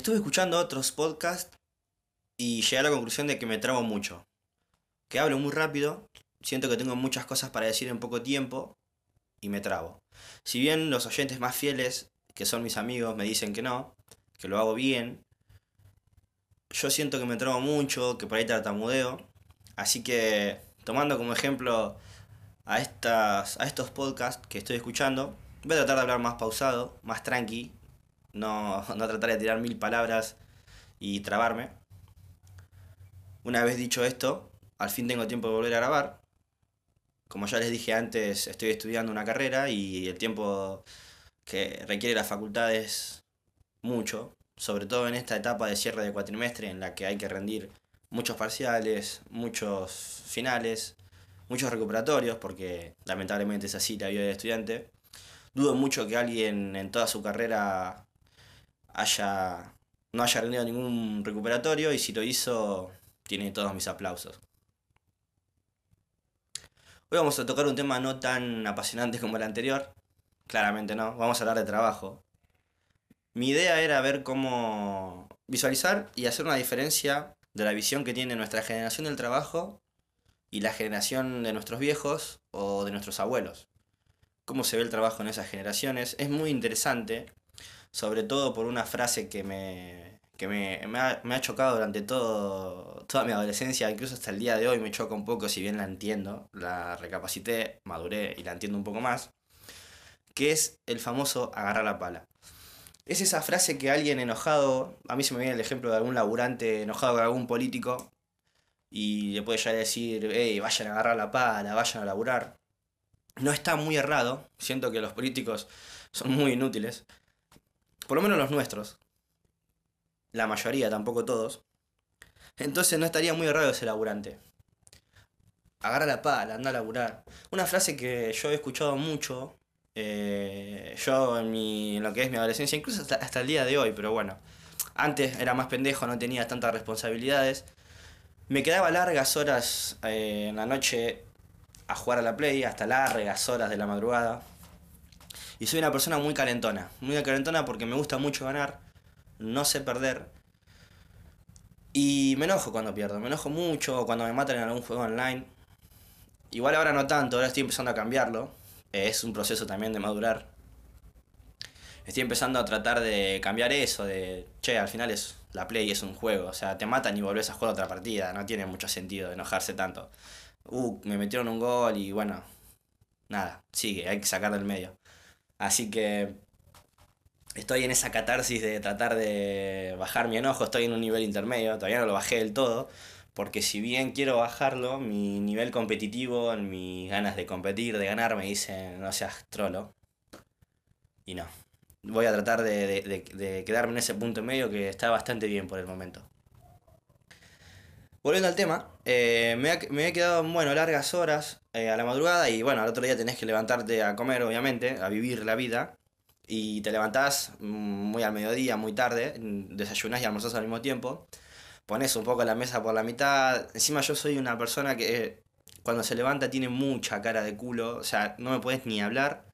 Estuve escuchando otros podcasts y llegué a la conclusión de que me trabo mucho. Que hablo muy rápido, siento que tengo muchas cosas para decir en poco tiempo y me trabo. Si bien los oyentes más fieles, que son mis amigos, me dicen que no, que lo hago bien, yo siento que me trabo mucho, que por ahí tartamudeo. Así que, tomando como ejemplo a, estas, a estos podcasts que estoy escuchando, voy a tratar de hablar más pausado, más tranqui, no, no tratar de tirar mil palabras y trabarme. Una vez dicho esto, al fin tengo tiempo de volver a grabar. Como ya les dije antes, estoy estudiando una carrera y el tiempo que requiere la facultad es mucho, sobre todo en esta etapa de cierre de cuatrimestre en la que hay que rendir muchos parciales, muchos finales, muchos recuperatorios, porque lamentablemente es así la vida del estudiante. Dudo mucho que alguien en toda su carrera haya no haya rendido ningún recuperatorio y si lo hizo tiene todos mis aplausos. Hoy vamos a tocar un tema no tan apasionante como el anterior, claramente no, vamos a hablar de trabajo. Mi idea era ver cómo visualizar y hacer una diferencia de la visión que tiene nuestra generación del trabajo y la generación de nuestros viejos o de nuestros abuelos. Cómo se ve el trabajo en esas generaciones. Es muy interesante, sobre todo por una frase que me, que me, me, ha, me ha, chocado durante todo, toda mi adolescencia, incluso hasta el día de hoy me choca un poco, si bien la entiendo, la recapacité, maduré y la entiendo un poco más, que es el famoso agarrar la pala. Es esa frase que alguien enojado, a mí se me viene el ejemplo de algún laburante enojado con algún político, y le puede ya decir, hey, vayan a agarrar la pala, vayan a laburar. No está muy errado, siento que los políticos son muy inútiles, por lo menos los nuestros, la mayoría, tampoco todos. Entonces no estaría muy errado ese laburante. Agarra la pala, anda a laburar. Una frase que yo he escuchado mucho, eh, yo en, mi, en lo que es mi adolescencia, incluso hasta, hasta el día de hoy, pero bueno. Antes era más pendejo, no tenía tantas responsabilidades. Me quedaba largas horas eh, en la noche a jugar a la play, hasta largas horas de la madrugada. Y soy una persona muy calentona, muy calentona porque me gusta mucho ganar, no sé perder. Y me enojo cuando pierdo, me enojo mucho cuando me matan en algún juego online. Igual ahora no tanto, ahora estoy empezando a cambiarlo. Es un proceso también de madurar. Estoy empezando a tratar de cambiar eso, de, che, al final es la play, es un juego. O sea, te matan y volvés a jugar otra partida. No tiene mucho sentido enojarse tanto. Uh, me metieron un gol y bueno, nada, sigue, hay que sacar del medio. Así que estoy en esa catarsis de tratar de bajar mi enojo, estoy en un nivel intermedio, todavía no lo bajé del todo, porque si bien quiero bajarlo, mi nivel competitivo, mis ganas de competir, de ganar, me dicen no seas trolo. Y no. Voy a tratar de, de, de, de quedarme en ese punto medio que está bastante bien por el momento. Volviendo al tema, eh, me, ha, he quedado, bueno, largas horas eh, a la madrugada y bueno, al otro día tenés que levantarte a comer, obviamente, a vivir la vida. Y te levantás muy al mediodía, muy tarde, desayunás y almorzás al mismo tiempo. Pones un poco la mesa por la mitad. Encima yo soy una persona que cuando se levanta tiene mucha cara de culo. O sea, no me puedes ni hablar.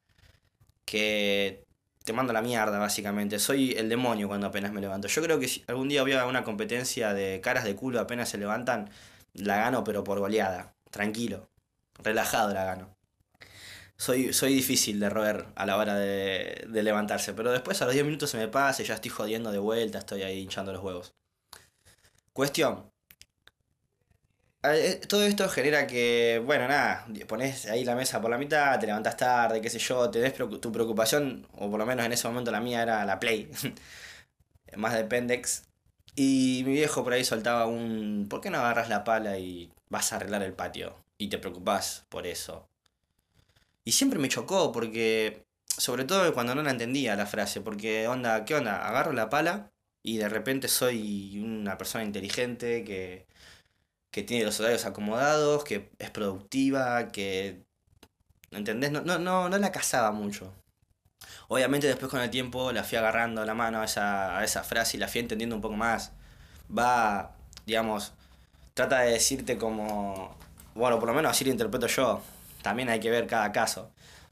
Que te mando la mierda, básicamente. Soy el demonio cuando apenas me levanto. Yo creo que si algún día voy a una competencia de caras de culo apenas se levantan, la gano, pero por goleada. Tranquilo. Relajado la gano. Soy, soy difícil de roer a la hora de, de levantarse, pero después a los 10 minutos se me pasa y ya estoy jodiendo de vuelta, estoy ahí hinchando los huevos. Cuestión. Todo esto genera que, bueno, nada, pones ahí la mesa por la mitad, te levantas tarde, qué sé yo, tenés tu preocupación, o por lo menos en ese momento la mía era la Play, más de Pendex. Y mi viejo por ahí soltaba un, ¿por qué no agarras la pala y vas a arreglar el patio? Y te preocupás por eso. Y siempre me chocó porque, sobre todo cuando no la entendía la frase, porque onda, ¿qué onda? Agarro la pala y de repente soy una persona inteligente que que tiene los horarios acomodados, que es productiva, que... ¿Entendés? No, no, no, no la cazaba mucho. Obviamente después con el tiempo la fui agarrando la mano a esa, a esa frase y la fui entendiendo un poco más. Va, digamos, trata de decirte como... Bueno, por lo menos así lo interpreto yo. También hay que ver cada caso.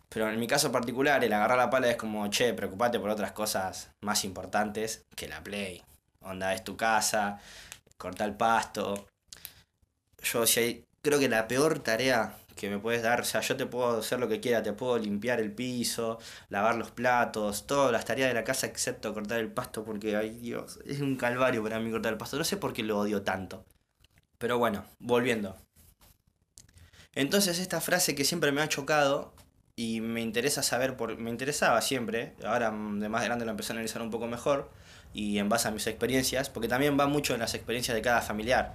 Pero en mi caso particular, el agarrar la pala es como, che, preocupate por otras cosas más importantes que la play. Onda, es tu casa, cortar el pasto. Yo, si hay, creo que la peor tarea que me puedes dar, o sea, yo te puedo hacer lo que quiera, te puedo limpiar el piso, lavar los platos, todas las tareas de la casa excepto cortar el pasto, porque, ay Dios, es un calvario para mí cortar el pasto. No sé por qué lo odio tanto. Pero bueno, volviendo. Entonces esta frase que siempre me ha chocado y me interesa saber, por, me interesaba siempre, ahora de más grande lo empecé a analizar un poco mejor y en base a mis experiencias, porque también va mucho en las experiencias de cada familiar.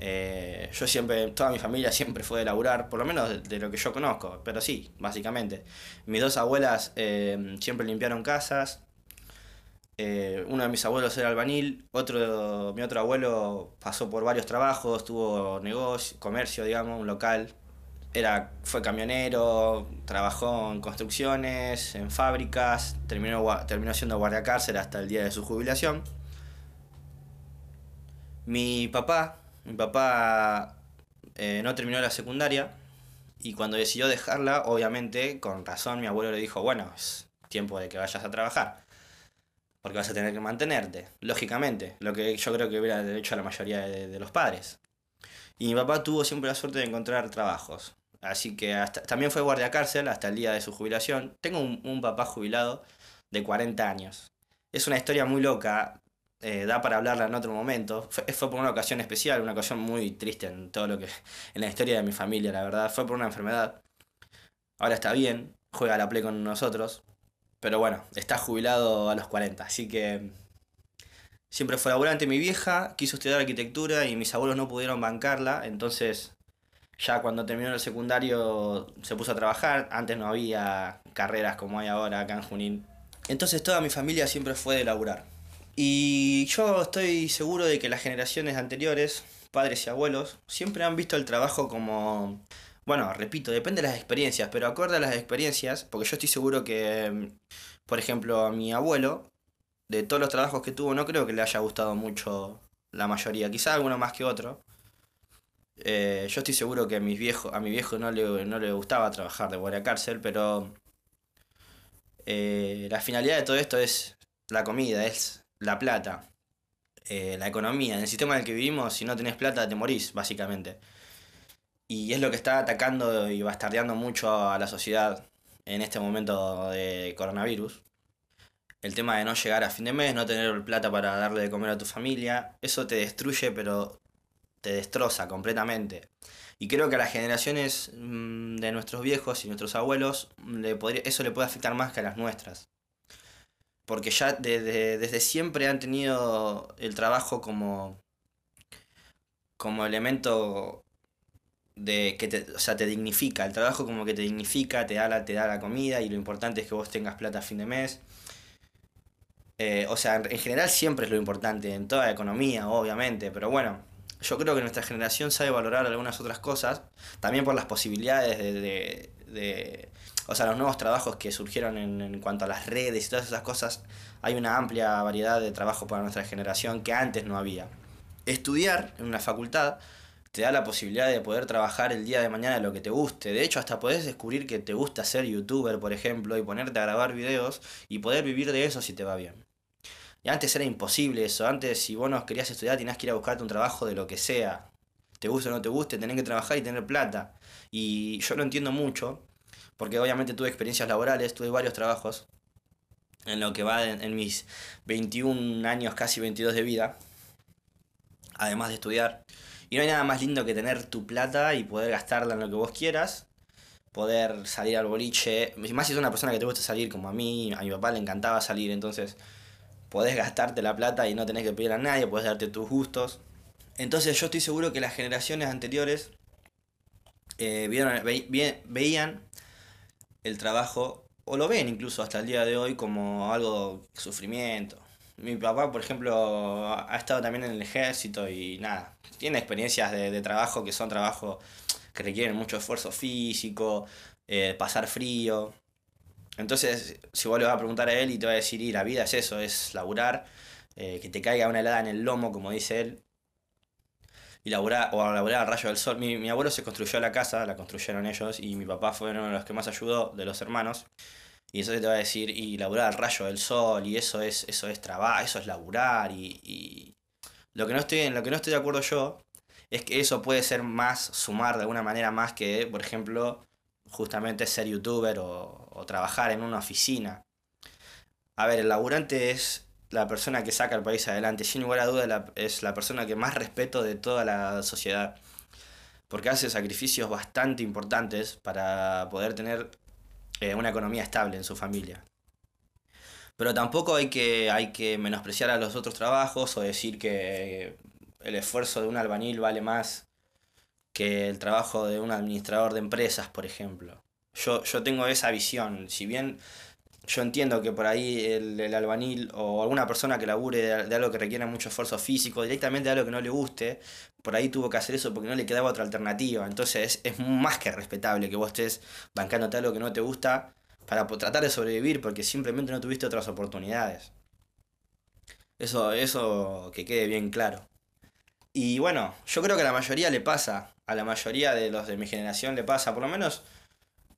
Eh, yo siempre, toda mi familia siempre fue de laburar, por lo menos de, lo que yo conozco, pero sí, básicamente. Mis dos abuelas eh, siempre limpiaron casas, eh, uno de mis abuelos era albanil, otro, mi otro abuelo pasó por varios trabajos, tuvo negocio, comercio, digamos, un local, era, fue camionero, trabajó en construcciones, en fábricas, terminó, terminó siendo guardia cárcel hasta el día de su jubilación. Mi papá, mi papá eh, no terminó la secundaria y cuando decidió dejarla, obviamente, con razón, mi abuelo le dijo, bueno, es tiempo de que vayas a trabajar. Porque vas a tener que mantenerte, lógicamente, lo que yo creo que hubiera hecho la mayoría de, los padres. Y mi papá tuvo siempre la suerte de encontrar trabajos. Así que hasta, también fue guardia cárcel hasta el día de su jubilación. Tengo un, un papá jubilado de 40 años. Es una historia muy loca, eh, da para hablarla en otro momento. Fue, fue, por una ocasión especial, una ocasión muy triste en todo lo que. en la historia de mi familia, la verdad. Fue por una enfermedad. Ahora está bien, juega a la play con nosotros. Pero bueno, está jubilado a los 40, así que. Siempre fue laburante. Mi vieja quiso estudiar arquitectura y mis abuelos no pudieron bancarla, entonces ya cuando terminó el secundario se puso a trabajar, antes no había carreras como hay ahora acá en Junín. Entonces toda mi familia siempre fue de laburar. Y yo estoy seguro de que las generaciones anteriores, padres y abuelos, siempre han visto el trabajo como... Bueno, repito, depende de las experiencias, pero acorde a las experiencias, porque yo estoy seguro que, por ejemplo, a mi abuelo, de todos los trabajos que tuvo, no creo que le haya gustado mucho la mayoría, quizá alguno más que otro. Eh, yo estoy seguro que a, mis viejos, a mi viejo no le, no le gustaba trabajar de guardia cárcel, pero eh, la finalidad de todo esto es la comida, es la plata, eh, la economía. En el sistema en el que vivimos, si no tenés plata, te morís, básicamente. Y es lo que está atacando y bastardeando mucho a la sociedad en este momento de coronavirus. El tema de no llegar a fin de mes, no tener plata para darle de comer a tu familia, eso te destruye, pero te destroza completamente. Y creo que a las generaciones mm, de nuestros viejos y nuestros abuelos eso le puede afectar más que a las nuestras. Porque ya desde siempre han tenido el trabajo como, como elemento de que te, o sea, te dignifica. El trabajo como que te dignifica, te da, la, te da la comida y lo importante es que vos tengas plata a fin de mes. Eh, o sea, en general siempre es lo importante, en toda la economía, obviamente, pero bueno, yo creo que nuestra generación sabe valorar algunas otras cosas, también por las posibilidades de, de, de o sea, los nuevos trabajos que surgieron en, en, cuanto a las redes y todas esas cosas, hay una amplia variedad de trabajo para nuestra generación que antes no había. Estudiar en una facultad te da la posibilidad de poder trabajar el día de mañana lo que te guste. De hecho, hasta podés descubrir que te gusta ser youtuber, por ejemplo, y ponerte a grabar videos y poder vivir de eso si te va bien. Y antes era imposible eso. Antes, si vos no querías estudiar, tenías que ir a buscarte un trabajo de lo que sea. Te guste o no te guste, tenés que trabajar y tener plata. Y yo lo entiendo mucho, porque obviamente tuve experiencias laborales, tuve varios trabajos en lo que va en, mis 21 años, casi 22 de vida, además de estudiar. Y no hay nada más lindo que tener tu plata y poder gastarla en lo que vos quieras. Poder salir al boliche. Más si es una persona que te gusta salir como a mí, a mi papá le encantaba salir, entonces podés gastarte la plata y no tenés que pedir a nadie, podés darte tus gustos. Entonces yo estoy seguro que las generaciones anteriores eh, veían el trabajo, o lo ven incluso hasta el día de hoy, como algo sufrimiento. Mi papá, por ejemplo, ha estado también en el ejército y nada, tiene experiencias de, de trabajo que son trabajos que requieren mucho esfuerzo físico, eh, pasar frío. Entonces, si vos le vas a preguntar a él y te va a decir, y la vida es eso, es laburar, eh, que te caiga una helada en el lomo, como dice él, y laburar, o laburar al rayo del sol. Mi, mi abuelo se construyó la casa, la construyeron ellos, y mi papá fue uno de los que más ayudó de los hermanos. Y entonces te va a decir, y laburar al rayo del sol, y eso es, eso es trabajo, eso es laburar, y, y, lo que no estoy, lo que no estoy de acuerdo yo es que eso puede ser más, sumar de alguna manera más que, por ejemplo, justamente ser youtuber o trabajar en una oficina. A ver, el laburante es la persona que saca el país adelante, sin lugar a duda es la persona que más respeto de toda la sociedad, porque hace sacrificios bastante importantes para poder tener eh, una economía estable en su familia. Pero tampoco hay que, hay que menospreciar a los otros trabajos o decir que el esfuerzo de un albañil vale más que el trabajo de un administrador de empresas, por ejemplo. Yo, yo tengo esa visión. Si bien yo entiendo que por ahí el, el albañil o alguna persona que labure de, algo que requiera mucho esfuerzo físico, directamente de algo que no le guste, por ahí tuvo que hacer eso porque no le quedaba otra alternativa. Entonces es, más que respetable que vos estés bancándote algo que no te gusta para tratar de sobrevivir porque simplemente no tuviste otras oportunidades. Eso, eso que quede bien claro. Y bueno, yo creo que a la mayoría le pasa, a la mayoría de los de mi generación le pasa, por lo menos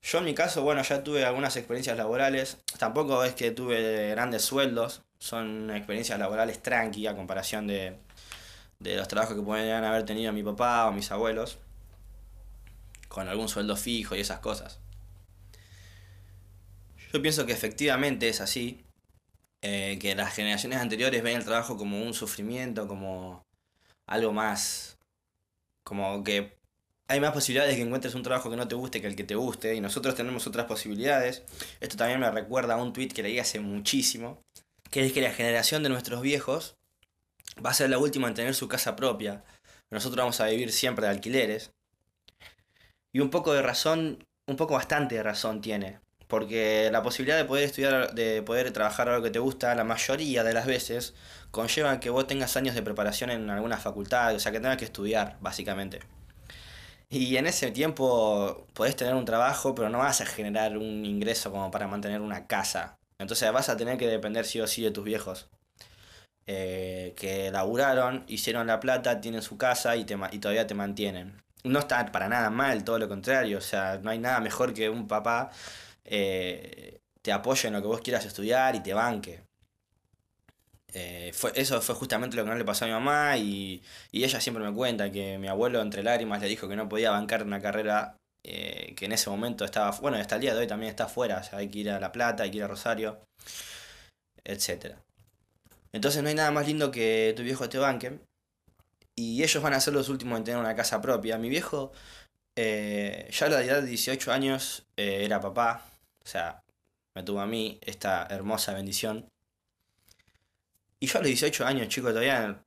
yo en mi caso, bueno, ya tuve algunas experiencias laborales. Tampoco es que tuve grandes sueldos. Son experiencias laborales tranqui a comparación de, de los trabajos que podrían haber tenido mi papá o mis abuelos. Con algún sueldo fijo y esas cosas. Yo pienso que efectivamente es así. Eh, que las generaciones anteriores ven el trabajo como un sufrimiento, como algo más. Como que hay más posibilidades de que encuentres un trabajo que no te guste que el que te guste, y nosotros tenemos otras posibilidades. Esto también me recuerda a un tweet que leí hace muchísimo, que es que la generación de nuestros viejos va a ser la última en tener su casa propia. Nosotros vamos a vivir siempre de alquileres. Y un poco de razón, un poco bastante de razón tiene. Porque la posibilidad de poder estudiar, de poder trabajar algo que te gusta, la mayoría de las veces conlleva que vos tengas años de preparación en alguna facultad, o sea que tengas que estudiar, básicamente. Y en ese tiempo podés tener un trabajo, pero no vas a generar un ingreso como para mantener una casa. Entonces vas a tener que depender sí o sí de tus viejos. Eh, que laburaron, hicieron la plata, tienen su casa y, te, y todavía te mantienen. No está para nada mal, todo lo contrario. O sea, no hay nada mejor que un papá eh, te apoye en lo que vos quieras estudiar y te banque. Eh, fue, eso fue justamente lo que no le pasó a mi mamá y, ella siempre me cuenta que mi abuelo entre lágrimas le dijo que no podía bancar una carrera eh, que en ese momento estaba, bueno, hasta el día de hoy también está fuera, o sea, hay que ir a La Plata, hay que ir a Rosario, etc. Entonces no hay nada más lindo que tu viejo te banque y ellos van a ser los últimos en tener una casa propia. Mi viejo eh, ya a la edad de 18 años era papá, o sea, me tuvo a mí esta hermosa bendición y yo a los 18 años, chicos, todavía.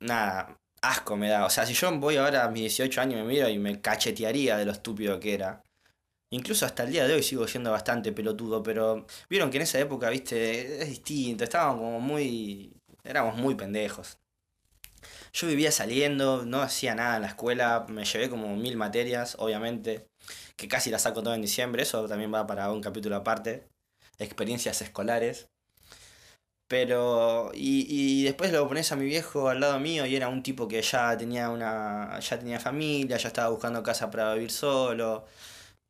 Nada, asco me da. O sea, si yo voy ahora a mis 18 años me miro y me cachetearía de lo estúpido que era. Incluso hasta el día de hoy sigo siendo bastante pelotudo, pero vieron que en esa época, viste, es distinto. Estábamos como muy. Éramos muy pendejos. Yo vivía saliendo, no hacía nada en la escuela, me llevé como mil materias, obviamente, que casi las saco todo en diciembre, eso también va para un capítulo aparte, experiencias escolares. Pero, y, y después lo pones a mi viejo al lado mío y era un tipo que ya tenía una, ya tenía familia, ya estaba buscando casa para vivir solo.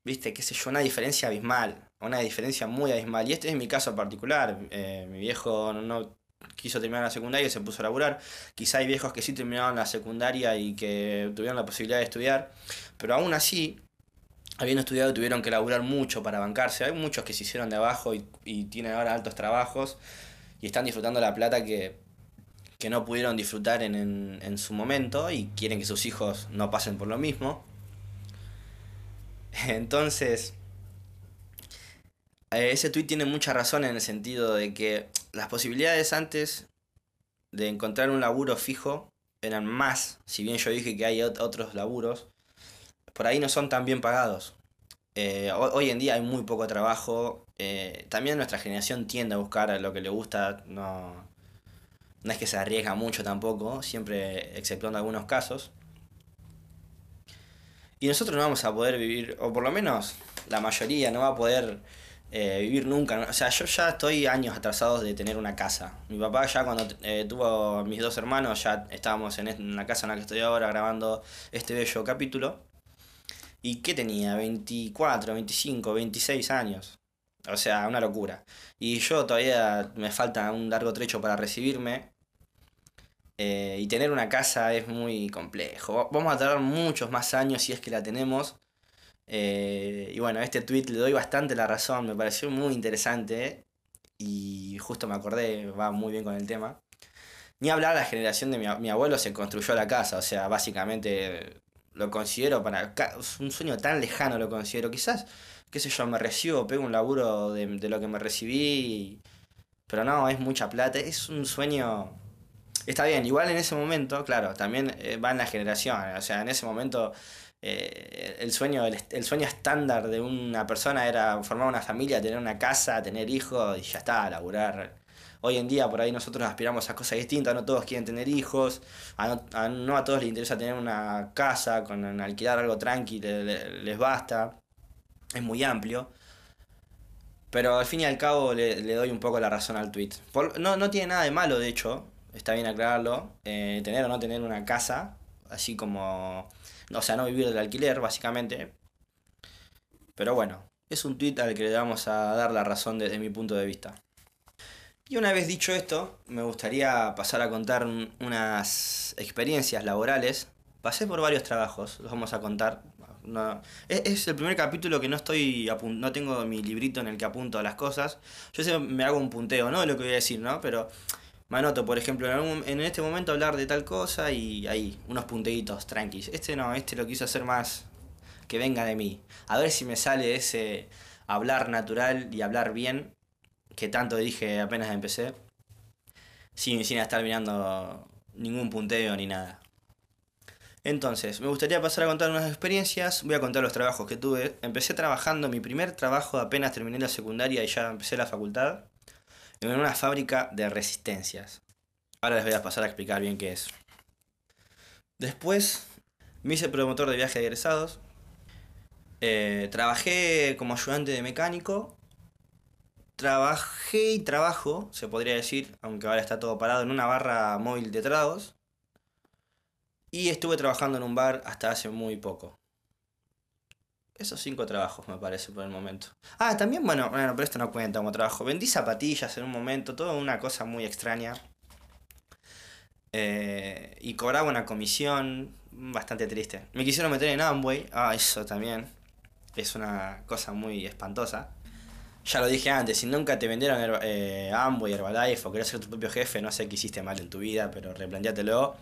Viste, qué sé yo, una diferencia abismal, una diferencia muy abismal. Y este es mi caso particular. Eh, mi viejo no, quiso terminar la secundaria y se puso a laburar. Quizá hay viejos que sí terminaron la secundaria y que tuvieron la posibilidad de estudiar, pero aún así, habiendo estudiado, tuvieron que laburar mucho para bancarse. Hay muchos que se hicieron de abajo y, y tienen ahora altos trabajos y están disfrutando la plata que, no pudieron disfrutar en, su momento y quieren que sus hijos no pasen por lo mismo. Entonces, eh, ese tweet tiene mucha razón en el sentido de que las posibilidades antes de encontrar un laburo fijo eran más, si bien yo dije que hay otros laburos, por ahí no son tan bien pagados. Eh, hoy en día hay muy poco trabajo. Eh, también nuestra generación tiende a buscar lo que le gusta. No, no es que se arriesga mucho tampoco, siempre exceptuando algunos casos. Y nosotros no vamos a poder vivir, o por lo menos la mayoría no va a poder eh, vivir nunca. O sea, yo ya estoy años atrasados de tener una casa. Mi papá ya cuando tuvo a mis dos hermanos, ya estábamos en la casa en la que estoy ahora grabando este bello capítulo. ¿Y qué tenía? 24, 25, 26 años. O sea, una locura. Y yo todavía me falta un largo trecho para recibirme. Eh, y tener una casa es muy complejo. Vamos a tardar muchos más años si es que la tenemos. Eh, y bueno, este tweet le doy bastante la razón, me pareció muy interesante. Y justo me acordé, va muy bien con el tema. Ni hablar la generación de mi, mi abuelo se construyó la casa, o sea, básicamente lo considero para. Un sueño tan lejano lo considero. Quizás, qué sé yo, me recibo, pego un laburo de, lo que me recibí. Pero no, es mucha plata. Es un sueño. Está bien, igual en ese momento, claro, también eh, va en la generación. O sea, en ese momento. Eh, el sueño el, el, sueño estándar de una persona era formar una familia, tener una casa, tener hijos y ya está, laburar Hoy en día por ahí nosotros aspiramos a cosas distintas, no todos quieren tener hijos, no, a, todos les interesa tener una casa, con alquilar algo tranquilo, les basta, es muy amplio. Pero al fin y al cabo le, le doy un poco la razón al tweet. No, no tiene nada de malo, de hecho, está bien aclararlo, eh, tener o no tener una casa, así como, o sea, no vivir del alquiler, básicamente. Pero bueno, es un tweet al que le vamos a dar la razón desde mi punto de vista. Y una vez dicho esto, me gustaría pasar a contar unas experiencias laborales. Pasé por varios trabajos, los vamos a contar. No, es, es, el primer capítulo que no estoy no tengo mi librito en el que apunto las cosas. Yo sé, me hago un punteo, ¿no? Lo que voy a decir, ¿no? Pero me anoto, por ejemplo, en, en este momento hablar de tal cosa y ahí, unos punteitos tranquilos. Este no, este lo quise hacer más que venga de mí. A ver si me sale ese hablar natural y hablar bien que tanto dije apenas empecé, sin, sin estar mirando ningún punteo ni nada. Entonces, me gustaría pasar a contar unas experiencias, voy a contar los trabajos que tuve. Empecé trabajando, mi primer trabajo apenas terminé la secundaria y ya empecé la facultad, en una fábrica de resistencias. Ahora les voy a pasar a explicar bien qué es. Después, me hice promotor de viaje de egresados. Eh, trabajé como ayudante de mecánico trabajé y trabajo, se podría decir, aunque ahora está todo parado, en una barra móvil de tragos. Y estuve trabajando en un bar hasta hace muy poco. Esos cinco trabajos me parece por el momento. Ah, también, bueno, bueno, pero esto no cuenta como trabajo. Vendí zapatillas en un momento, toda una cosa muy extraña. Eh, y cobraba una comisión bastante triste. Me quisieron meter en Amway. Ah, eso también. Es una cosa muy espantosa ya lo dije antes, si nunca te vendieron eh, Amway, Herbalife o querés ser tu propio jefe, no sé qué hiciste mal en tu vida, pero replanteátelo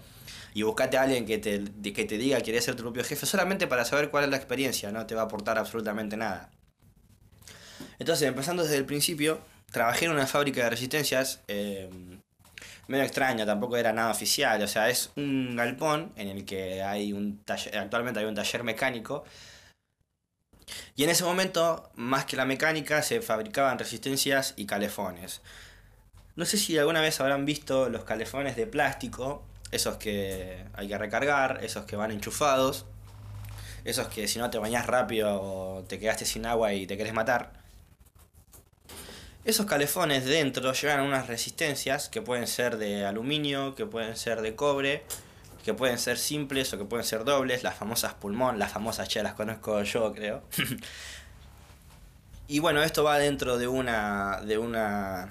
y buscate a alguien que te, que te diga que querés ser tu propio jefe solamente para saber cuál es la experiencia, no te va a aportar absolutamente nada. Entonces, empezando desde el principio, trabajé en una fábrica de resistencias, eh, medio extraña, tampoco era nada oficial, o sea, es un galpón en el que hay un taller, actualmente hay un taller mecánico y en ese momento, más que la mecánica, se fabricaban resistencias y calefones. No sé si alguna vez habrán visto los calefones de plástico, esos que hay que recargar, esos que van enchufados, esos que si no te bañas rápido te quedaste sin agua y te querés matar. Esos calefones dentro llevan unas resistencias que pueden ser de aluminio, que pueden ser de cobre, que pueden ser simples o que pueden ser dobles, las famosas pulmón, las famosas ya las conozco yo, creo. y bueno, esto va dentro de una de una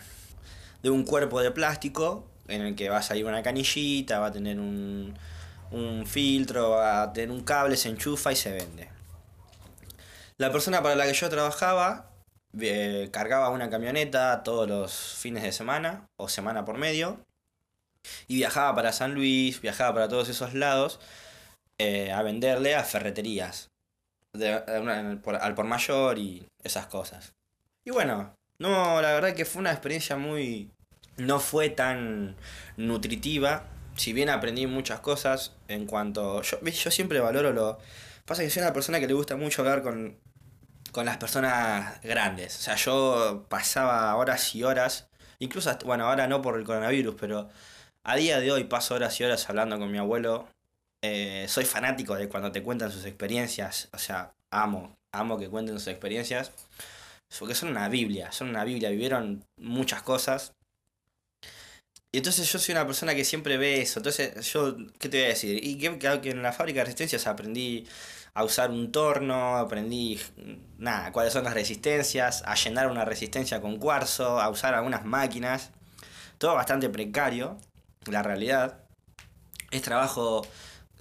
de un cuerpo de plástico en el que va a salir una canillita, va a tener un, un filtro, va a tener un cable, se enchufa y se vende. La persona para la que yo trabajaba eh, cargaba una camioneta todos los fines de semana o semana por medio y viajaba para San Luis, viajaba para todos esos lados eh, a venderle a ferreterías. De, al por mayor y esas cosas. Y bueno, no, la verdad que fue una experiencia muy... No fue tan nutritiva. Si bien aprendí muchas cosas en cuanto... Yo, siempre valoro lo... Pasa que soy una persona que le gusta mucho hablar con, con las personas grandes. O sea, yo pasaba horas y horas. Incluso, bueno, ahora no por el coronavirus, pero a día de hoy paso horas y horas hablando con mi abuelo. Eh, soy fanático de cuando te cuentan sus experiencias. O sea, amo, amo que cuenten sus experiencias. Porque son una Biblia, son una Biblia. Vivieron muchas cosas. Y entonces yo soy una persona que siempre ve eso. Entonces, yo, ¿qué te voy a decir? Y que, que en la fábrica de resistencias aprendí a usar un torno, aprendí, nada, cuáles son las resistencias, a llenar una resistencia con cuarzo, a usar algunas máquinas. Todo bastante precario, la realidad. Es trabajo,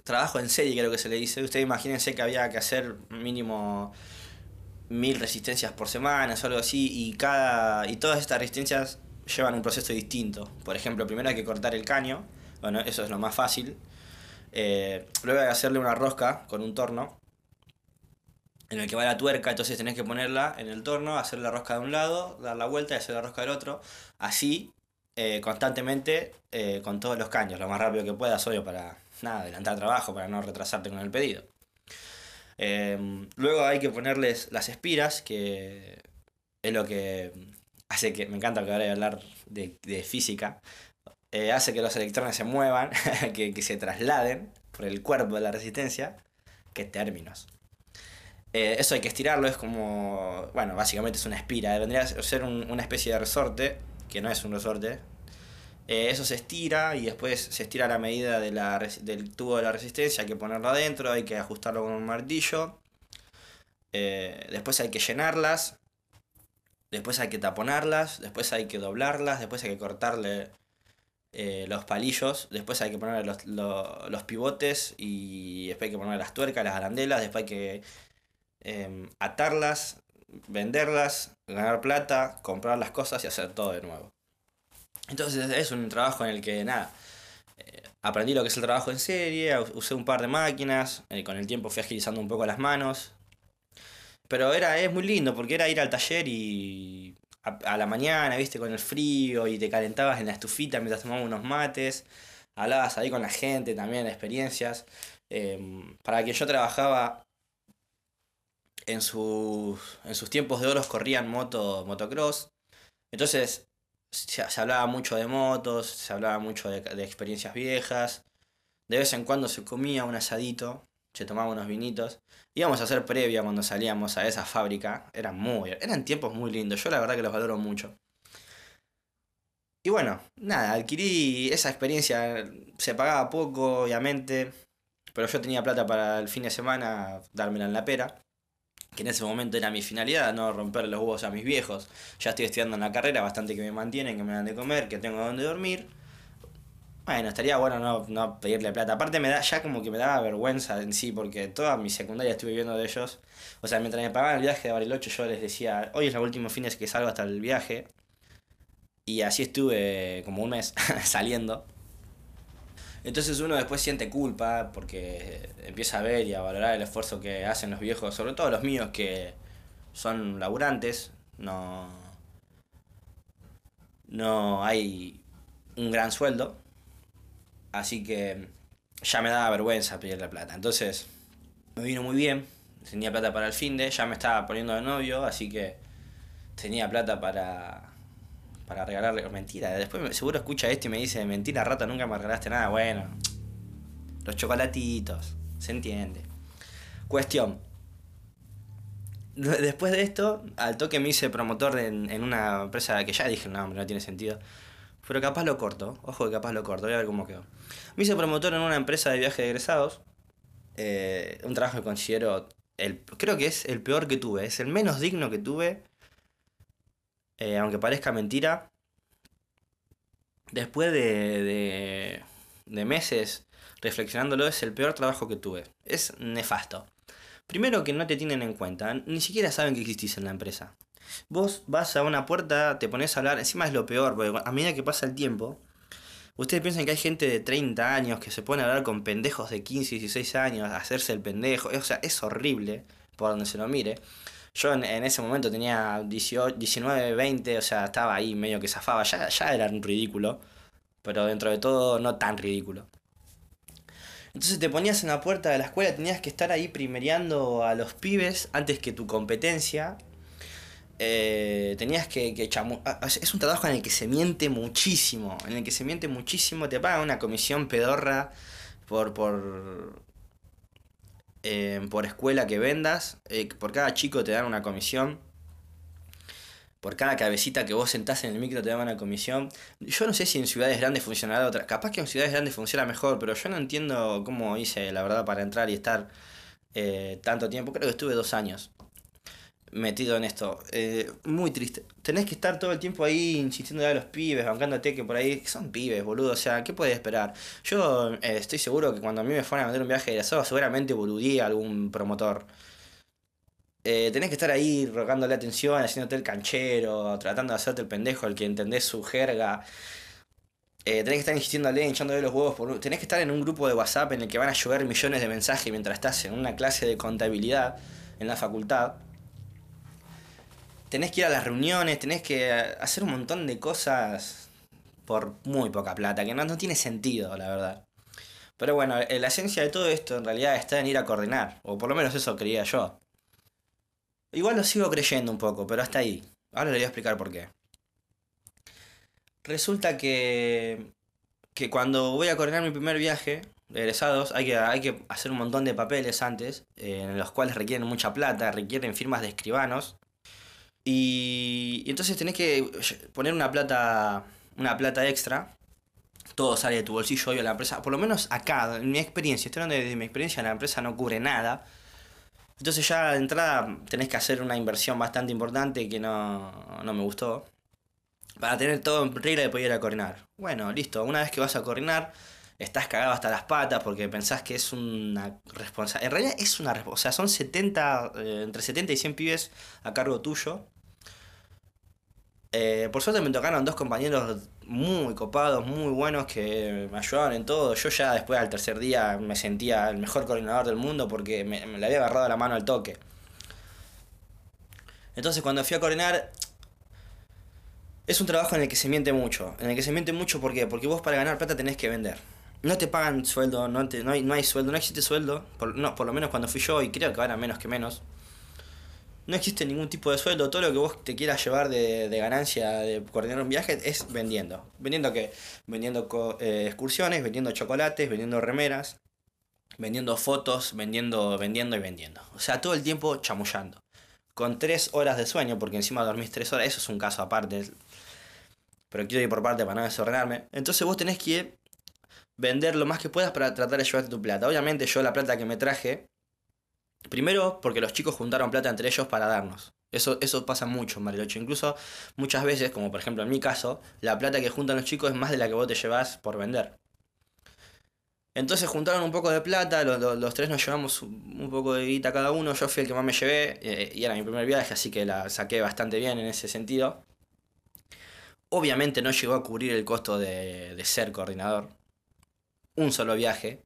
trabajo en serie, creo que se le dice. Ustedes imagínense que había que hacer mínimo mil resistencias por semana, o algo así, y cada. y todas estas resistencias llevan un proceso distinto. Por ejemplo, primero hay que cortar el caño, bueno, eso es lo más fácil. Eh, luego hay que hacerle una rosca con un torno en el que va la tuerca, entonces tenés que ponerla en el torno, hacer la rosca de un lado, dar la vuelta y hacer la rosca del otro. Así, eh, constantemente, eh, con todos los caños, lo más rápido que puedas, obvio, para nada, adelantar trabajo, para no retrasarte con el pedido. Luego hay que ponerles las espiras, que es lo que hace que, me encanta que ahora hablar de, física, eh, hace que los electrones se muevan, que, que, se trasladen por el cuerpo de la resistencia. ¿Qué términos? Eh, eso hay que estirarlo, es como, bueno, básicamente es una espira, vendría a ser una especie de resorte, que no es un resorte. Eh, eso se estira y después se estira a la medida de la, del tubo de la resistencia, hay que ponerlo adentro, hay que ajustarlo con un martillo. después hay que llenarlas, después hay que taponarlas, después hay que doblarlas, después hay que cortarle los palillos, después hay que poner los, los, pivotes y después hay que poner las tuercas, las arandelas, después hay que Em, atarlas, venderlas, ganar plata, comprar las cosas y hacer todo de nuevo. Entonces es un trabajo en el que nada, eh, aprendí lo que es el trabajo en serie, usé un par de máquinas, eh, con el tiempo fui agilizando un poco las manos. Pero era, es muy lindo porque era ir al taller y a, la mañana, viste, con el frío y te calentabas en la estufita mientras tomabas unos mates, hablabas ahí con la gente también, experiencias. Em, para que yo trabajaba en sus, en sus tiempos de oro corrían moto, motocross. Entonces se, hablaba mucho de motos, se hablaba mucho de, experiencias viejas. De vez en cuando se comía un asadito, se tomaba unos vinitos. Íbamos a hacer previa cuando salíamos a esa fábrica. Eran muy, eran tiempos muy lindos. Yo la verdad que los valoro mucho. Y bueno, nada, adquirí esa experiencia. Se pagaba poco, obviamente. Pero yo tenía plata para el fin de semana dármela en la pera que en ese momento era mi finalidad, no romper los huevos a mis viejos. Ya estoy estudiando en la carrera, bastante que me mantienen, que me dan de comer, que tengo donde dormir. Bueno, estaría bueno no, no, pedirle plata. Aparte me da, ya como que me daba vergüenza en sí, porque toda mi secundaria estuve viviendo de ellos. O sea, mientras me pagaban el viaje de Bariloche, yo les decía, hoy es los últimos fines que salgo hasta el viaje. Y así estuve como un mes saliendo. Entonces uno después siente culpa porque empieza a ver y a valorar el esfuerzo que hacen los viejos, sobre todo los míos que son laburantes, no, no hay un gran sueldo, así que ya me daba vergüenza pedir la plata. Entonces me vino muy bien, tenía plata para el fin de, ya me estaba poniendo de novio, así que tenía plata para para regalarle. Mentira, después seguro escucha esto y me dice, mentira, rata, nunca me regalaste nada. Bueno, los chocolatitos, se entiende. Cuestión. Después de esto, al toque me hice promotor en, en una empresa que ya dije, no, no tiene sentido. Pero capaz lo corto, ojo que capaz lo corto, voy a ver cómo quedó. Me hice promotor en una empresa de viaje de egresados. Eh, un trabajo que considero, el, creo que es el peor que tuve, es el menos digno que tuve eh, aunque parezca mentira, después de, de, meses reflexionándolo, es el peor trabajo que tuve. Es nefasto. Primero que no te tienen en cuenta, ni siquiera saben que existís en la empresa. Vos vas a una puerta, te pones a hablar, encima es lo peor, porque a medida que pasa el tiempo, ustedes piensan que hay gente de 30 años que se pone a hablar con pendejos de 15, 16 años, a hacerse el pendejo, o sea, es horrible por donde se lo mire. Yo en, ese momento tenía 18, 19, 20, o sea, estaba ahí medio que zafaba, ya, ya era un ridículo, pero dentro de todo no tan ridículo. Entonces te ponías en la puerta de la escuela, tenías que estar ahí primereando a los pibes antes que tu competencia. Eh, tenías que, que Es un trabajo en el que se miente muchísimo. En el que se miente muchísimo. Te pagan una comisión pedorra por, por, por escuela que vendas. Eh, por cada chico te dan una comisión. por cada cabecita que vos sentás en el micro te daban una comisión. Yo no sé si en ciudades grandes funcionará otra. Capaz que en ciudades grandes funciona mejor, pero yo no entiendo cómo hice, la verdad, para entrar y estar eh, tanto tiempo. Creo que estuve dos años metido en esto. Eh, muy triste. Tenés que estar todo el tiempo ahí insistiendo a los pibes, bancándote que por ahí son pibes, boludo. O sea, ¿qué puedes esperar? Yo eh, estoy seguro que cuando a mí me fueran a vender un viaje de asado, seguramente boludía algún promotor. Eh, tenés que estar ahí rogándole atención, haciéndote el canchero, tratando de hacerte el pendejo, el que entendés su jerga. Tenés que estar insistiéndole, hinchándole los huevos. Por... Tenés que estar en un grupo de WhatsApp en el que van a llover millones de mensajes mientras estás en una clase de contabilidad en la facultad. Tenés que ir a las reuniones, tenés que hacer un montón de cosas por muy poca plata, que no, no tiene sentido, la verdad. Pero bueno, la esencia de todo esto en realidad está en ir a coordinar, o por lo menos eso creía yo. Igual lo sigo creyendo un poco, pero hasta ahí. Ahora le voy a explicar por qué. Resulta que, que cuando voy a coordinar mi primer viaje de egresados, hay que, hay que hacer un montón de papeles antes, eh, en los cuales requieren mucha plata, requieren firmas de escribanos. Y, entonces tenés que poner una plata, una plata extra. Todo sale de tu bolsillo, a la empresa. Por lo menos acá, en mi experiencia, estoy hablando de mi experiencia, la empresa no cubre nada entonces ya de entrada tenés que hacer una inversión bastante importante que no, no me gustó. Para tener todo en regla de poder ir a coordinar. Bueno, listo. Una vez que vas a coordinar, estás cagado hasta las patas porque pensás que es una responsabilidad. En realidad es una responsabilidad. O sea, son 70, eh, entre 70 y 100 pibes a cargo tuyo. Eh, por suerte me tocaron dos compañeros muy copados, muy buenos que me ayudaban en todo. Yo ya después al tercer día me sentía el mejor coordinador del mundo porque me, le había agarrado la mano al toque. Entonces cuando fui a coordinar es un trabajo en el que se miente mucho. En el que se miente mucho porque vos para ganar plata tenés que vender. No te pagan sueldo, no, no, hay, no hay sueldo, no existe sueldo. Por, no, por lo menos cuando fui yo y creo que ahora menos que menos no existe ningún tipo de sueldo, todo lo que vos te quieras llevar de, ganancia de coordinar un viaje es vendiendo. ¿Vendiendo qué? Vendiendo eh, excursiones, vendiendo chocolates, vendiendo remeras, vendiendo fotos, vendiendo, vendiendo y vendiendo. O sea, todo el tiempo chamullando. Con tres horas de sueño, porque encima dormís tres horas, eso es un caso aparte. Pero quiero ir por parte para no desordenarme. Entonces vos tenés que vender lo más que puedas para tratar de llevarte tu plata. Obviamente yo la plata que me traje Primero, porque los chicos juntaron plata entre ellos para darnos. Eso, eso pasa mucho en Bariloche. Incluso muchas veces, como por ejemplo en mi caso, la plata que juntan los chicos es más de la que vos te llevas por vender. Entonces juntaron un poco de plata, los, tres nos llevamos un poco de guita cada uno, yo fui el que más me llevé eh, y era mi primer viaje, así que la saqué bastante bien en ese sentido. Obviamente no llegó a cubrir el costo de, de ser coordinador. Un solo viaje,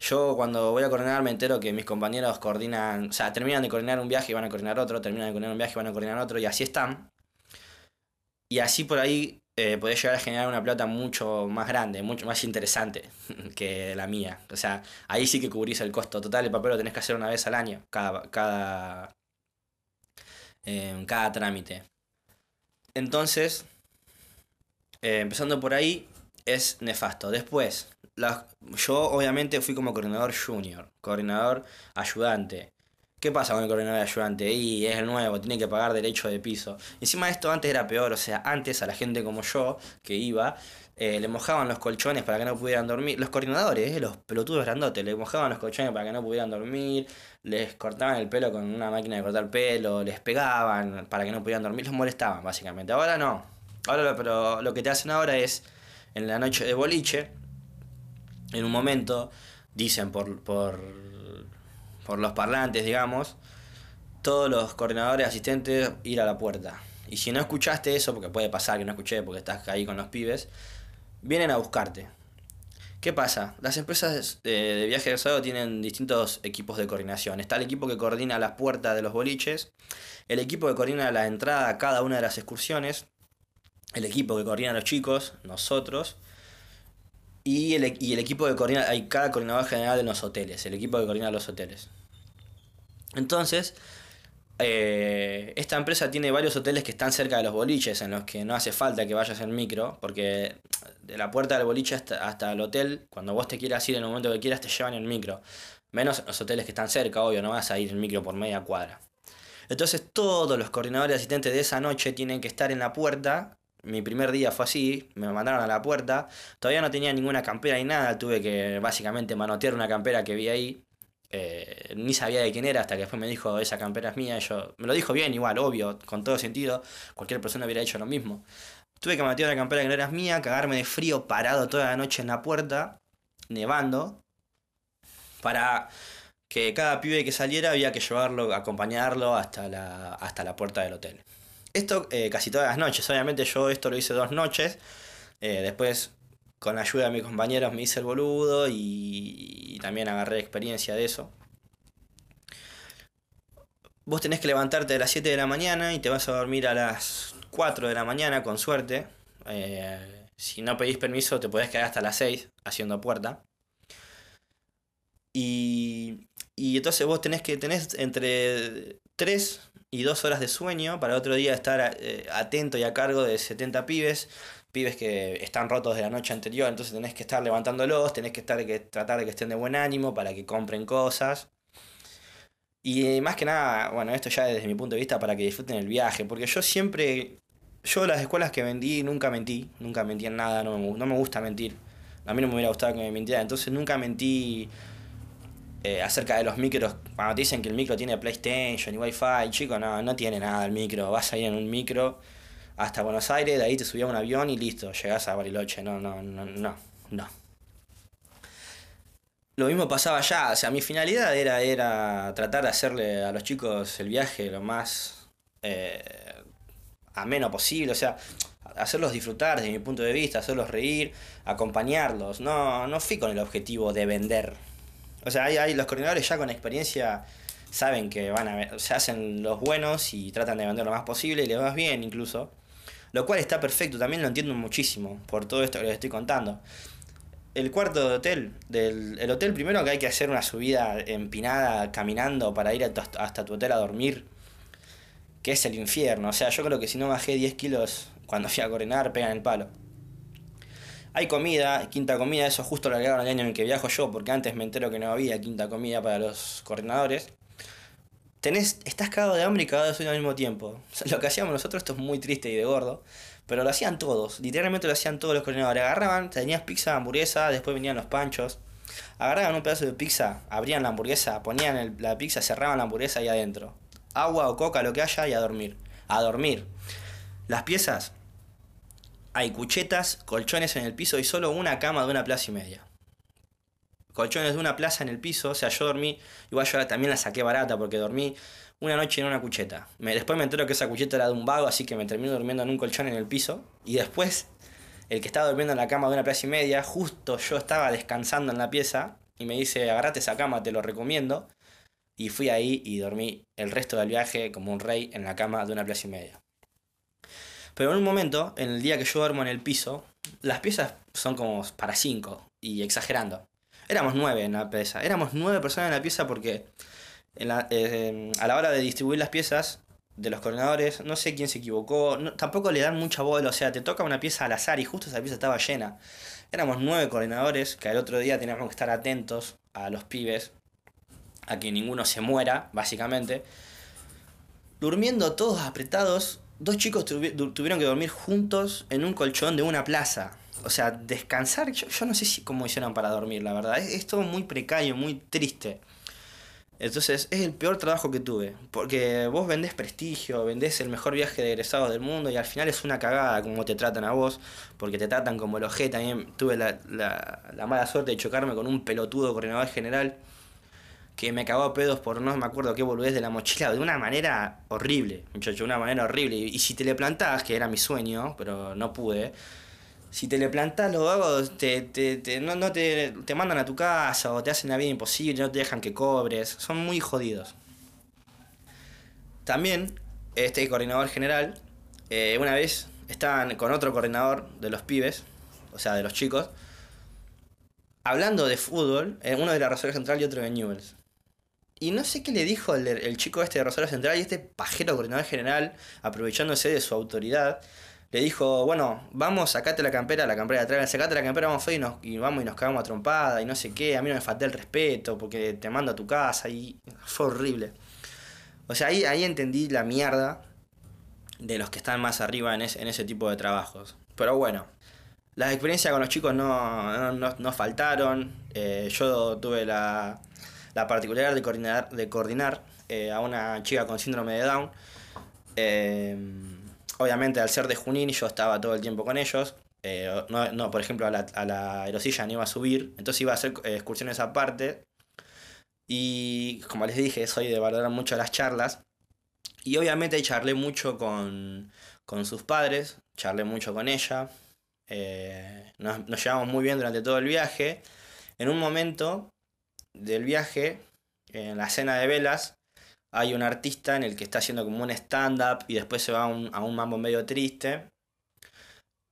yo cuando voy a coordinar me entero que mis compañeros coordinan, o sea, terminan de coordinar un viaje y van a coordinar otro, terminan de coordinar un viaje y van a coordinar otro, y así están. Y así por ahí eh, podés llegar a generar una plata mucho más grande, mucho más interesante que la mía. O sea, ahí sí que cubrís el costo total. El papel lo tenés que hacer una vez al año, cada, cada, eh, cada trámite. Entonces, eh, empezando por ahí, es nefasto. Después, yo obviamente fui como coordinador junior, coordinador ayudante. ¿Qué pasa con el coordinador ayudante? Y es el nuevo, tiene que pagar derecho de piso. Encima de esto antes era peor, o sea, antes a la gente como yo, que iba, eh, le mojaban los colchones para que no pudieran dormir. Los coordinadores, eh, los pelotudos grandotes, le mojaban los colchones para que no pudieran dormir, les cortaban el pelo con una máquina de cortar pelo, les pegaban para que no pudieran dormir, los molestaban básicamente. Ahora no. Ahora pero lo que te hacen ahora es, en la noche de boliche, en un momento, dicen por, por, por los parlantes, digamos, todos los coordinadores asistentes ir a la puerta. Y si no escuchaste eso, porque puede pasar que no escuché porque estás ahí con los pibes, vienen a buscarte. ¿Qué pasa? Las empresas de, viaje de asado tienen distintos equipos de coordinación. Está el equipo que coordina las puertas de los boliches, el equipo que coordina la entrada a cada una de las excursiones, el equipo que coordina a los chicos, nosotros, y el, y el equipo de coordina, hay cada coordinador general de los hoteles, el equipo que coordina los hoteles. Entonces, eh, esta empresa tiene varios hoteles que están cerca de los boliches, en los que no hace falta que vayas en micro, porque de la puerta del boliche hasta, hasta el hotel, cuando vos te quieras ir en el momento que quieras, te llevan en micro. Menos los hoteles que están cerca, obvio, no vas a ir en micro por media cuadra. Entonces todos los coordinadores asistentes de esa noche tienen que estar en la puerta. Mi primer día fue así, me mandaron a la puerta. Todavía no tenía ninguna campera ni nada, tuve que básicamente manotear una campera que vi ahí. Eh, ni sabía de quién era hasta que después me dijo esa campera es mía. yo, me lo dijo bien, igual, obvio, con todo sentido. Cualquier persona hubiera hecho lo mismo. Tuve que manotear una campera que no era mía, cagarme de frío parado toda la noche en la puerta, nevando, para que cada pibe que saliera había que llevarlo, acompañarlo hasta la, hasta la puerta del hotel. Esto eh, casi todas las noches, obviamente yo esto lo hice dos noches, eh, después con la ayuda de mis compañeros me hice el boludo y, también agarré experiencia de eso. Vos tenés que levantarte a las 7 de la mañana y te vas a dormir a las 4 de la mañana, con suerte. Eh, si no pedís permiso, te podés quedar hasta las 6 haciendo puerta. Y, y entonces vos tenés que tener entre 3 y 2 horas de sueño para otro día estar eh, atento y a cargo de 70 pibes, pibes que están rotos de la noche anterior, entonces tenés que estar levantándolos, tenés que, estar, que tratar de que estén de buen ánimo para que compren cosas. Y más que nada, bueno, esto ya desde mi punto de vista para que disfruten el viaje, porque yo siempre, yo las escuelas que vendí nunca mentí, nunca mentí en nada, no me, no me gusta mentir. A mí no me hubiera gustado que me mintieran, entonces nunca mentí eh, acerca de los micros, cuando te dicen que el micro tiene PlayStation y Wi-Fi, chico, no, no tiene nada el micro. Vas a ir en un micro hasta Buenos Aires, de ahí te subías a un avión y listo, llegás a Bariloche. No, no, no, no, no. Lo mismo pasaba allá, o sea, mi finalidad era, era tratar de hacerle a los chicos el viaje lo más eh, ameno posible, o sea, hacerlos disfrutar desde mi punto de vista, hacerlos reír, acompañarlos. No, no fui con el objetivo de vender o sea, hay, los coordinadores ya con experiencia saben que van a se hacen los buenos y tratan de vender lo más posible y les va bien incluso. Lo cual está perfecto, también lo entiendo muchísimo por todo esto que les estoy contando. El cuarto de hotel, del el hotel primero que hay que hacer una subida empinada caminando para ir hasta tu hotel a dormir, que es el infierno. O sea, yo creo que si no bajé 10 kilos cuando fui a coordinar, pegan el palo. Hay comida, quinta comida, eso justo lo agregaron el año en el que viajo yo, porque antes me entero que no había quinta comida para los coordinadores. Tenés, estás cagado de hambre y cagado de sueño al mismo tiempo. lo que hacíamos nosotros, esto es muy triste y de gordo, pero lo hacían todos, literalmente lo hacían todos los coordinadores. Agarraban, tenías pizza, hamburguesa, después venían los panchos. Agarraban un pedazo de pizza, abrían la hamburguesa, ponían la pizza, cerraban la hamburguesa ahí adentro. Agua o coca, lo que haya, y a dormir. A dormir. Las piezas hay cuchetas, colchones en el piso y solo una cama de una plaza y media. Colchones de una plaza en el piso, o sea, yo dormí, igual yo también la saqué barata porque dormí una noche en una cucheta. Me, después me entero que esa cucheta era de un vago, así que me termino durmiendo en un colchón en el piso. Y después, el que estaba durmiendo en la cama de una plaza y media, justo yo estaba descansando en la pieza y me dice, agarrate esa cama, te lo recomiendo. Y fui ahí y dormí el resto del viaje como un rey en la cama de una plaza y media. Pero en un momento, en el día que yo duermo en el piso, las piezas son como para cinco, y exagerando. Éramos nueve en la pieza, éramos nueve personas en la pieza porque eh, a la hora de distribuir las piezas de los coordinadores, no sé quién se equivocó, tampoco le dan mucha bola, o sea, te toca una pieza al azar y justo esa pieza estaba llena. Éramos nueve coordinadores que al otro día teníamos que estar atentos a los pibes, a que ninguno se muera, básicamente. Durmiendo todos apretados dos chicos tuvieron que dormir juntos en un colchón de una plaza. O sea, descansar, yo, no sé si cómo hicieron para dormir, la verdad. Es, todo muy precario, muy triste. Entonces, es el peor trabajo que tuve. Porque vos vendés prestigio, vendés el mejor viaje de egresados del mundo y al final es una cagada como te tratan a vos. Porque te tratan como el ojete. También tuve la, la mala suerte de chocarme con un pelotudo coordinador general que me cagó pedos por no me acuerdo qué boludez de la mochila, de una manera horrible, muchacho, de una manera horrible. Y, si te le plantás, que era mi sueño, pero no pude, si te le plantás, los vagos te, te, no, no te, te mandan a tu casa o te hacen la vida imposible, no te dejan que cobres, son muy jodidos. También, este coordinador general, eh, una vez estaban con otro coordinador de los pibes, o sea, de los chicos, hablando de fútbol, eh, uno de la Rosario Central y otro de Newells. Y no sé qué le dijo el, chico este de Rosario Central y este pajero coordinador general, aprovechándose de su autoridad, le dijo, bueno, vamos, sacate la campera, la campera de atrás, sacate la campera, vamos y, nos, y vamos y nos cagamos a trompada y no sé qué, a mí no me falté el respeto porque te mando a tu casa y fue horrible. O sea, ahí, ahí entendí la mierda de los que están más arriba en, en ese tipo de trabajos. Pero bueno, las experiencias con los chicos no, no, faltaron. Eh, yo tuve la, la particularidad de coordinar, de coordinar eh, a una chica con síndrome de Down. Eh, obviamente al ser de Junín yo estaba todo el tiempo con ellos. no, no, por ejemplo, a la, a la aerosilla no iba a subir, entonces iba a hacer excursiones aparte. Y como les dije, soy de valorar mucho las charlas. Y obviamente charlé mucho con, con sus padres, charlé mucho con ella. Eh, nos, llevamos muy bien durante todo el viaje. En un momento del viaje, en la cena de velas, hay un artista en el que está haciendo como un stand-up y después se va a un, a un mambo medio triste.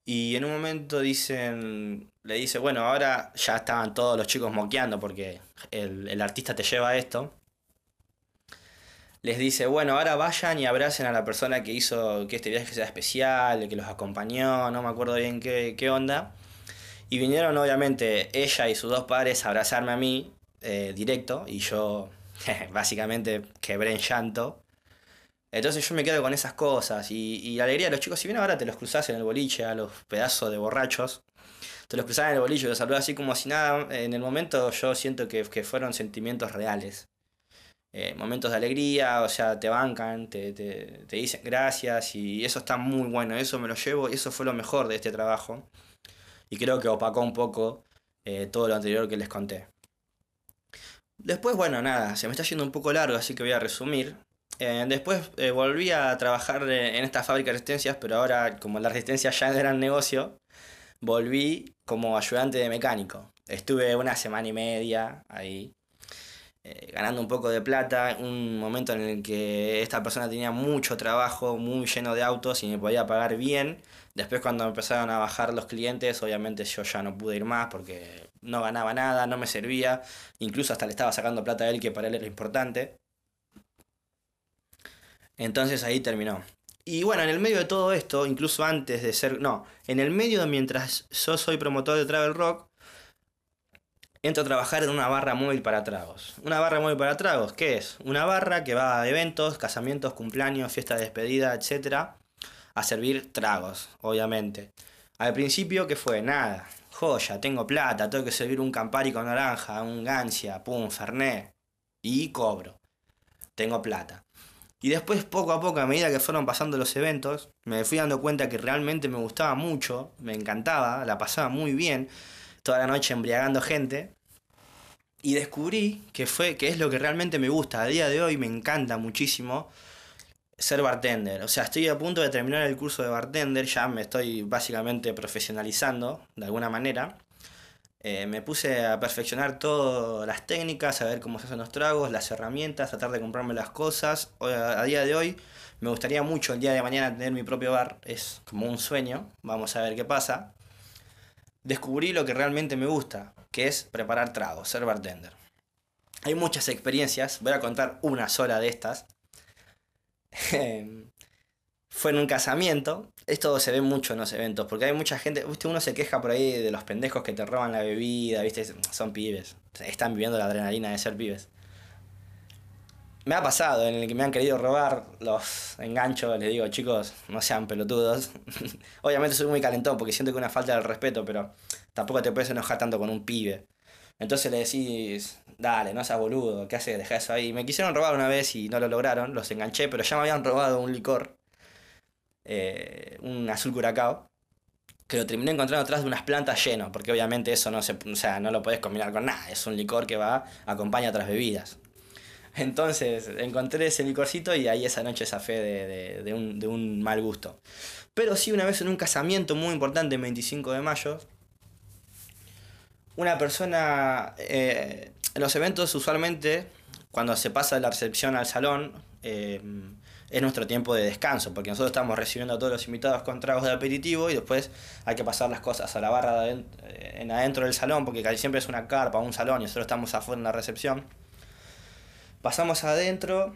Y en un momento dicen, le dice, bueno, ahora ya estaban todos los chicos moqueando porque el, el artista te lleva esto les dice, bueno, ahora vayan y abracen a la persona que hizo que este viaje sea especial, que los acompañó, no me acuerdo bien qué, qué onda. Y vinieron obviamente ella y sus dos padres a abrazarme a mí eh, directo y yo básicamente quebré en llanto. Entonces yo me quedo con esas cosas y, y la alegría de los chicos, si bien ahora te los cruzás en el boliche a los pedazos de borrachos, te los cruzás en el boliche y los saludás así como si nada, en el momento yo siento que, que fueron sentimientos reales. Eh, momentos de alegría, o sea, te bancan, te, te, te, dicen gracias y eso está muy bueno, eso me lo llevo, eso fue lo mejor de este trabajo y creo que opacó un poco eh, todo lo anterior que les conté. Después, bueno, nada, se me está yendo un poco largo, así que voy a resumir. Eh, después volví a trabajar en esta fábrica de resistencias, pero ahora como la resistencia ya era el negocio, volví como ayudante de mecánico. Estuve una semana y media ahí eh, ganando un poco de plata, un momento en el que esta persona tenía mucho trabajo, muy lleno de autos y me podía pagar bien. Después cuando empezaron a bajar los clientes, obviamente yo ya no pude ir más porque no ganaba nada, no me servía, incluso hasta le estaba sacando plata a él que para él era importante. Entonces ahí terminó. Y bueno, en el medio de todo esto, incluso antes de ser, no, en el medio de mientras yo soy promotor de Travel Rock, entro a trabajar en una barra móvil para tragos. Una barra móvil para tragos, ¿qué es? Una barra que va a eventos, casamientos, cumpleaños, fiesta de despedida, etc. A servir tragos, obviamente. Al principio, ¿qué fue? Nada. Joya, tengo plata, tengo que servir un Campari con naranja, un Gancia, pum, Fernet. Y cobro. Tengo plata. Y después, poco a poco, a medida que fueron pasando los eventos, me fui dando cuenta que realmente me gustaba mucho, me encantaba, la pasaba muy bien toda la noche embriagando gente. Y descubrí que fue, que es lo que realmente me gusta. A día de hoy me encanta muchísimo ser bartender. O sea, estoy a punto de terminar el curso de bartender, ya me estoy básicamente profesionalizando de alguna manera. Eh, me puse a perfeccionar todas las técnicas, a ver cómo se hacen los tragos, las herramientas, tratar de comprarme las cosas. A día de hoy me gustaría mucho el día de mañana tener mi propio bar, es como un sueño, vamos a ver qué pasa descubrí lo que realmente me gusta, que es preparar tragos, ser bartender. Hay muchas experiencias, voy a contar una sola de estas. Fue en un casamiento, esto se ve mucho en los eventos, porque hay mucha gente, uno se queja por ahí de los pendejos que te roban la bebida, ¿viste? Son pibes, están viviendo la adrenalina de ser pibes. Me ha pasado en el que me han querido robar los enganchos, les digo, chicos, no sean pelotudos. Obviamente soy muy calentón porque siento que una falta de respeto, pero tampoco te puedes enojar tanto con un pibe. Entonces le decís, dale, no seas boludo, ¿qué haces? Deja eso ahí. Me quisieron robar una vez y no lo lograron, los enganché, pero ya me habían robado un licor, eh, un azul curacao, que lo terminé encontrando atrás de unas plantas lleno, porque obviamente eso no se, o sea, no lo puedes combinar con nada, es un licor que va, acompaña otras bebidas. Entonces encontré ese licorcito y ahí esa noche esa fe de, un, mal gusto. Pero sí, una vez en un casamiento muy importante, el 25 de mayo, una persona. Eh, en los eventos, usualmente, cuando se pasa de la recepción al salón, eh, es nuestro tiempo de descanso, porque nosotros estamos recibiendo a todos los invitados con tragos de aperitivo y después hay que pasar las cosas a la barra eh, en adentro del salón, porque casi siempre es una carpa, un salón y nosotros estamos afuera en la recepción pasamos adentro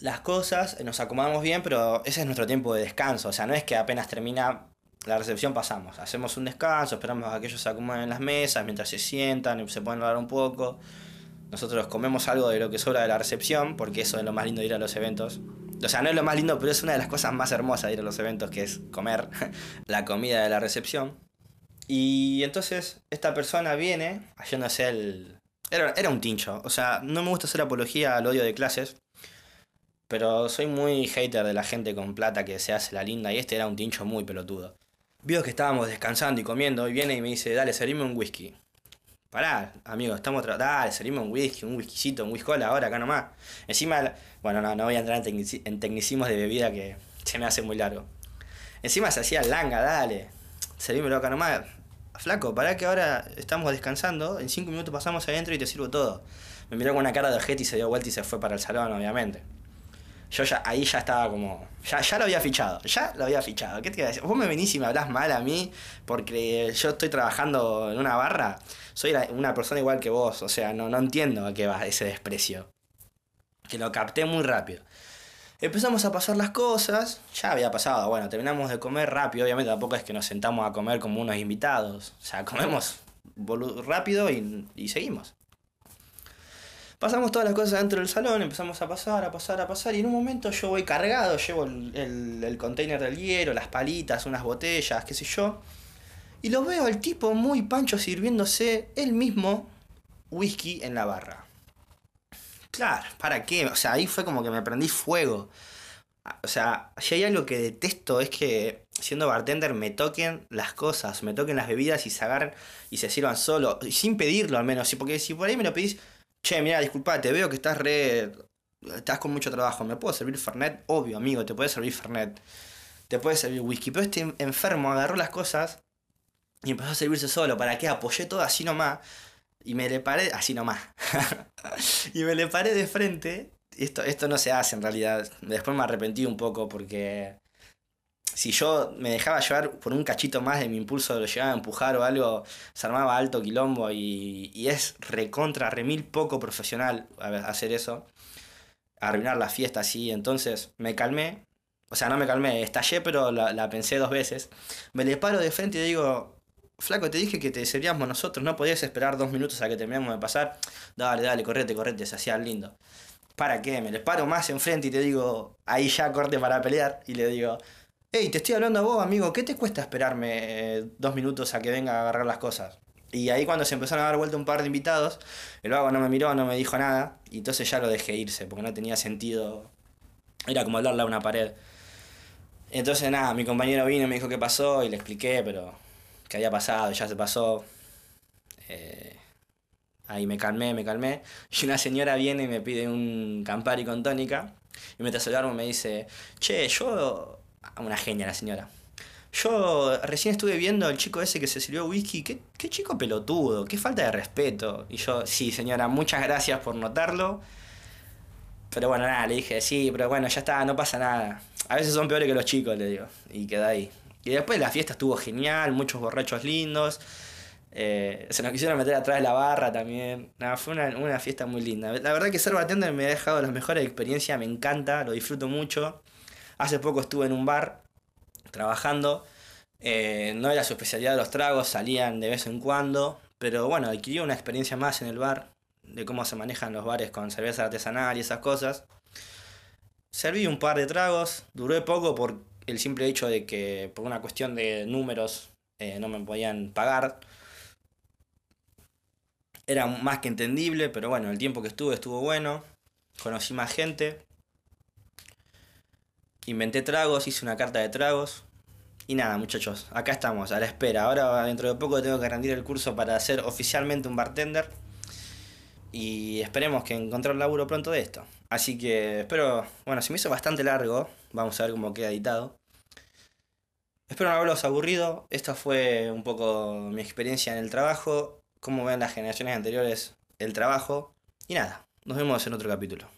las cosas, nos acomodamos bien, pero ese es nuestro tiempo de descanso. O sea, no es que apenas termina la recepción pasamos. Hacemos un descanso, esperamos a que ellos se acomoden en las mesas mientras se sientan y se pueden hablar un poco. nosotros comemos algo de lo que sobra de la recepción, porque eso es lo más lindo de ir a los eventos. O sea, no es lo más lindo, pero es una de las cosas más hermosas de ir a los eventos, que es comer la comida de la recepción. Y entonces esta persona viene haciéndose el... Era, era un tincho. O sea, no me gusta hacer apología al odio de clases, pero soy muy hater de la gente con plata que se hace la linda y este era un tincho muy pelotudo. Vio que estábamos descansando y comiendo y viene y me dice, dale, servime un whisky. Pará, amigo, estamos. Dale, servime un whisky, un whiskycito, un whisky ahora, acá nomás. Encima, bueno, no, no voy a entrar en, en tecnicismos de bebida que se me hace muy largo. Encima se hacía langa, dale. Servímelo acá nomás. Flaco, pará que ahora estamos descansando. En cinco minutos pasamos adentro y te sirvo todo. Me miró con una cara de ojete y se dio vuelta y se fue para el salón, obviamente. Yo ya, ahí ya estaba como. Ya, ya lo había fichado, ya lo había fichado. ¿Qué te iba a decir? Vos me venís y me hablas mal a mí porque yo estoy trabajando en una barra. Soy una persona igual que vos, o sea, no, no entiendo a qué va ese desprecio. Que lo capté muy rápido. Empezamos a pasar las cosas, ya había pasado, bueno, terminamos de comer rápido, obviamente tampoco es que nos sentamos a comer como unos invitados, o sea, comemos rápido y, y seguimos. Pasamos todas las cosas dentro del salón, empezamos a pasar, a pasar, a pasar, y en un momento yo voy cargado, llevo el, el, container del hielo, las palitas, unas botellas, qué sé yo, y lo veo al tipo muy pancho sirviéndose él mismo whisky en la barra. Claro, ¿para qué? O sea, ahí fue como que me prendí fuego. O sea, si hay algo que detesto es que siendo bartender me toquen las cosas, me toquen las bebidas y se agarren y se sirvan solo, sin pedirlo al menos, porque si por ahí me lo pedís Che, mira, disculpate, veo que estás re. Estás con mucho trabajo. ¿Me puedo servir Fernet? Obvio, amigo, te puede servir Fernet. Te puede servir whisky. Pero este enfermo agarró las cosas y empezó a servirse solo. ¿Para qué? Apoyé todo así nomás. Y me le paré. Así nomás. y me le paré de frente. Esto, esto no se hace en realidad. Después me arrepentí un poco porque si yo me dejaba llevar por un cachito más de mi impulso, lo llegaba a empujar o algo, se armaba alto quilombo y, y es recontra, remil poco profesional hacer eso, arruinar la fiesta así. Entonces me calmé, o sea, no me calmé, estallé, pero la, la pensé dos veces. Me le paro de frente y digo, Flaco, te dije que te seríamos nosotros, no podías esperar dos minutos a que terminemos de pasar. Dale, dale, correte, correte, se hacía lindo. ¿Para qué? Me le paro más enfrente y te digo, ahí ya corte para pelear. Y le digo, hey, te estoy hablando a vos, amigo, ¿qué te cuesta esperarme eh, dos minutos a que venga a agarrar las cosas? Y ahí cuando se empezaron a dar vuelta un par de invitados, el vago no me miró, no me dijo nada, y entonces ya lo dejé irse, porque no tenía sentido. Era como hablarle a una pared. Entonces nada, mi compañero vino y me dijo qué pasó, y le expliqué, pero que había pasado, ya se pasó. Eh, ahí me calmé, me calmé. Y una señora viene y me pide un Campari con tónica. Y mientras el me dice, che, yo una genia la señora. Yo recién estuve viendo al chico ese que se sirvió whisky. ¿Qué, qué chico pelotudo, qué falta de respeto. Y yo, sí, señora, muchas gracias por notarlo. Pero bueno, nada, le dije, sí, pero bueno, ya está, no pasa nada. A veces son peores que los chicos, le digo. Y queda ahí. Y después la fiesta estuvo genial, muchos borrachos lindos. Eh, se nos quisieron meter atrás de la barra también. Nada, fue una, una, fiesta muy linda. La verdad que ser bartender me ha dejado las mejores experiencias, me encanta, lo disfruto mucho. Hace poco estuve en un bar trabajando. Eh, no era su especialidad los tragos, salían de vez en cuando. Pero bueno, adquirí una experiencia más en el bar, de cómo se manejan los bares con cerveza artesanal y esas cosas. Serví un par de tragos, duré poco por el simple hecho de que por una cuestión de números eh, no me podían pagar. Era más que entendible, pero bueno, el tiempo que estuve estuvo bueno. Conocí más gente. Inventé tragos, hice una carta de tragos. Y nada, muchachos, acá estamos, a la espera. Ahora dentro de poco tengo que rendir el curso para ser oficialmente un bartender. Y esperemos que encontrar laburo pronto de esto. Así que espero, bueno, se me hizo bastante largo. Vamos a ver cómo queda editado. Espero no haberlos aburrido. Esta fue un poco mi experiencia en el trabajo. Cómo ven las generaciones anteriores el trabajo. Y nada, nos vemos en otro capítulo.